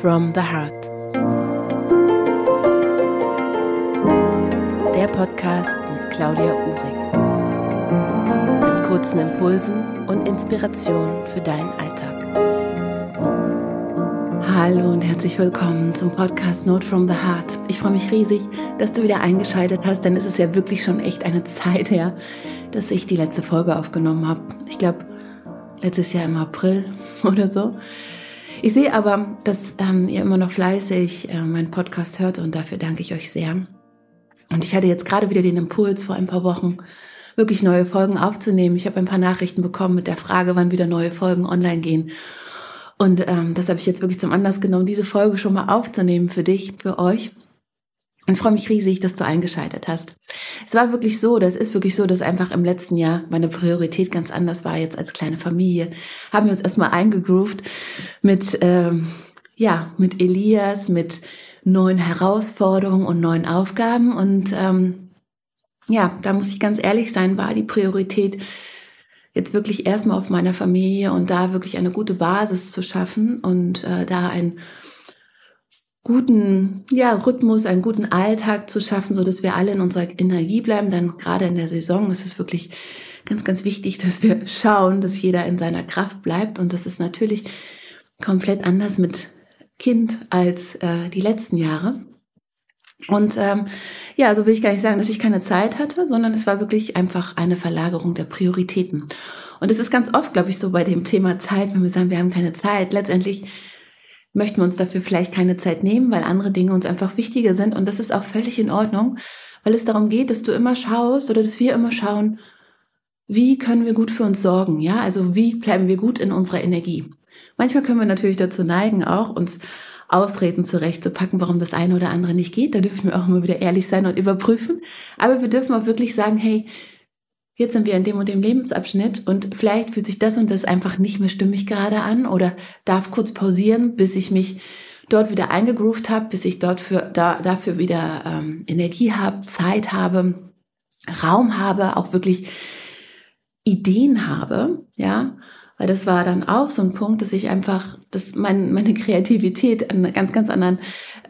from the Heart. Der Podcast mit Claudia Uhrig. Mit kurzen Impulsen und Inspirationen für deinen Alltag. Hallo und herzlich willkommen zum Podcast Note from the Heart. Ich freue mich riesig, dass du wieder eingeschaltet hast, denn es ist ja wirklich schon echt eine Zeit her, dass ich die letzte Folge aufgenommen habe. Ich glaube, letztes Jahr im April oder so. Ich sehe aber, dass ähm, ihr immer noch fleißig äh, meinen Podcast hört und dafür danke ich euch sehr. Und ich hatte jetzt gerade wieder den Impuls vor ein paar Wochen, wirklich neue Folgen aufzunehmen. Ich habe ein paar Nachrichten bekommen mit der Frage, wann wieder neue Folgen online gehen. Und ähm, das habe ich jetzt wirklich zum Anlass genommen, diese Folge schon mal aufzunehmen für dich, für euch. Und freue mich riesig, dass du eingeschaltet hast. Es war wirklich so, das ist wirklich so, dass einfach im letzten Jahr meine Priorität ganz anders war jetzt als kleine Familie. Haben wir uns erstmal eingegroovt mit, ähm, ja, mit Elias, mit neuen Herausforderungen und neuen Aufgaben. Und ähm, ja, da muss ich ganz ehrlich sein, war die Priorität jetzt wirklich erstmal auf meiner Familie und da wirklich eine gute Basis zu schaffen und äh, da ein guten ja, Rhythmus, einen guten Alltag zu schaffen, so dass wir alle in unserer Energie bleiben. Denn gerade in der Saison ist es wirklich ganz, ganz wichtig, dass wir schauen, dass jeder in seiner Kraft bleibt. Und das ist natürlich komplett anders mit Kind als äh, die letzten Jahre. Und ähm, ja, so will ich gar nicht sagen, dass ich keine Zeit hatte, sondern es war wirklich einfach eine Verlagerung der Prioritäten. Und es ist ganz oft, glaube ich, so bei dem Thema Zeit, wenn wir sagen, wir haben keine Zeit. Letztendlich möchten wir uns dafür vielleicht keine Zeit nehmen, weil andere Dinge uns einfach wichtiger sind. Und das ist auch völlig in Ordnung, weil es darum geht, dass du immer schaust oder dass wir immer schauen, wie können wir gut für uns sorgen? Ja, also wie bleiben wir gut in unserer Energie? Manchmal können wir natürlich dazu neigen, auch uns Ausreden zurechtzupacken, warum das eine oder andere nicht geht. Da dürfen wir auch immer wieder ehrlich sein und überprüfen. Aber wir dürfen auch wirklich sagen, hey, jetzt sind wir in dem und dem Lebensabschnitt und vielleicht fühlt sich das und das einfach nicht mehr stimmig gerade an oder darf kurz pausieren, bis ich mich dort wieder eingegroovt habe, bis ich dort für, da, dafür wieder ähm, Energie habe, Zeit habe, Raum habe, auch wirklich Ideen habe, ja, weil das war dann auch so ein Punkt, dass ich einfach, dass mein, meine Kreativität an ganz, ganz anderen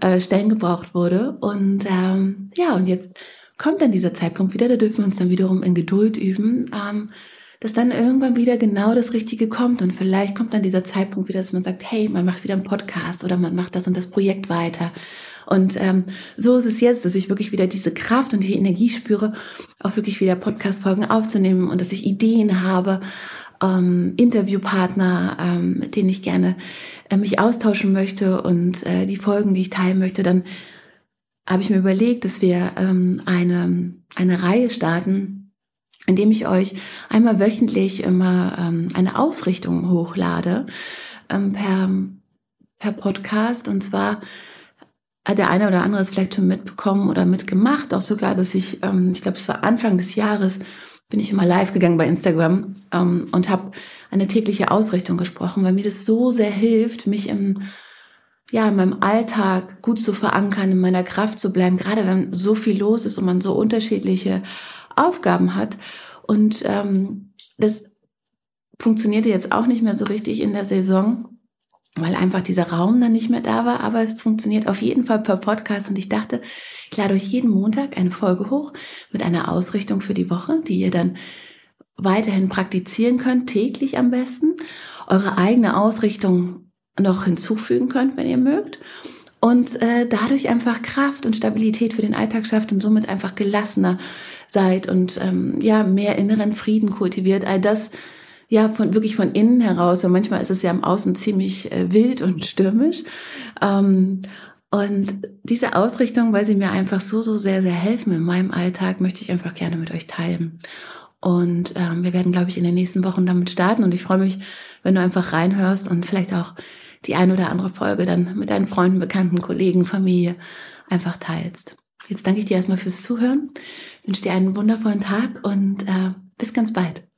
äh, Stellen gebraucht wurde und ähm, ja, und jetzt kommt dann dieser Zeitpunkt wieder, da dürfen wir uns dann wiederum in Geduld üben, ähm, dass dann irgendwann wieder genau das Richtige kommt und vielleicht kommt dann dieser Zeitpunkt wieder, dass man sagt, hey, man macht wieder einen Podcast oder man macht das und das Projekt weiter. Und ähm, so ist es jetzt, dass ich wirklich wieder diese Kraft und die Energie spüre, auch wirklich wieder Podcast-Folgen aufzunehmen und dass ich Ideen habe, ähm, Interviewpartner, ähm, mit denen ich gerne äh, mich austauschen möchte und äh, die Folgen, die ich teilen möchte, dann habe ich mir überlegt, dass wir ähm, eine, eine Reihe starten, indem ich euch einmal wöchentlich immer ähm, eine Ausrichtung hochlade ähm, per, per Podcast. Und zwar hat der eine oder andere es vielleicht schon mitbekommen oder mitgemacht, auch sogar, dass ich, ähm, ich glaube, es war Anfang des Jahres, bin ich immer live gegangen bei Instagram ähm, und habe eine tägliche Ausrichtung gesprochen, weil mir das so sehr hilft, mich im ja, in meinem Alltag gut zu verankern, in meiner Kraft zu bleiben, gerade wenn so viel los ist und man so unterschiedliche Aufgaben hat. Und ähm, das funktionierte jetzt auch nicht mehr so richtig in der Saison, weil einfach dieser Raum dann nicht mehr da war. Aber es funktioniert auf jeden Fall per Podcast. Und ich dachte, ich lade euch jeden Montag eine Folge hoch mit einer Ausrichtung für die Woche, die ihr dann weiterhin praktizieren könnt, täglich am besten. Eure eigene Ausrichtung noch hinzufügen könnt, wenn ihr mögt. Und äh, dadurch einfach Kraft und Stabilität für den Alltag schafft und somit einfach gelassener seid und ähm, ja, mehr inneren Frieden kultiviert. All das ja von wirklich von innen heraus, weil manchmal ist es ja im Außen ziemlich äh, wild und stürmisch. Ähm, und diese Ausrichtung, weil sie mir einfach so, so sehr, sehr helfen in meinem Alltag, möchte ich einfach gerne mit euch teilen. Und ähm, wir werden, glaube ich, in den nächsten Wochen damit starten. Und ich freue mich, wenn du einfach reinhörst und vielleicht auch die ein oder andere Folge dann mit deinen Freunden, Bekannten, Kollegen, Familie einfach teilst. Jetzt danke ich dir erstmal fürs Zuhören, wünsche dir einen wundervollen Tag und äh, bis ganz bald.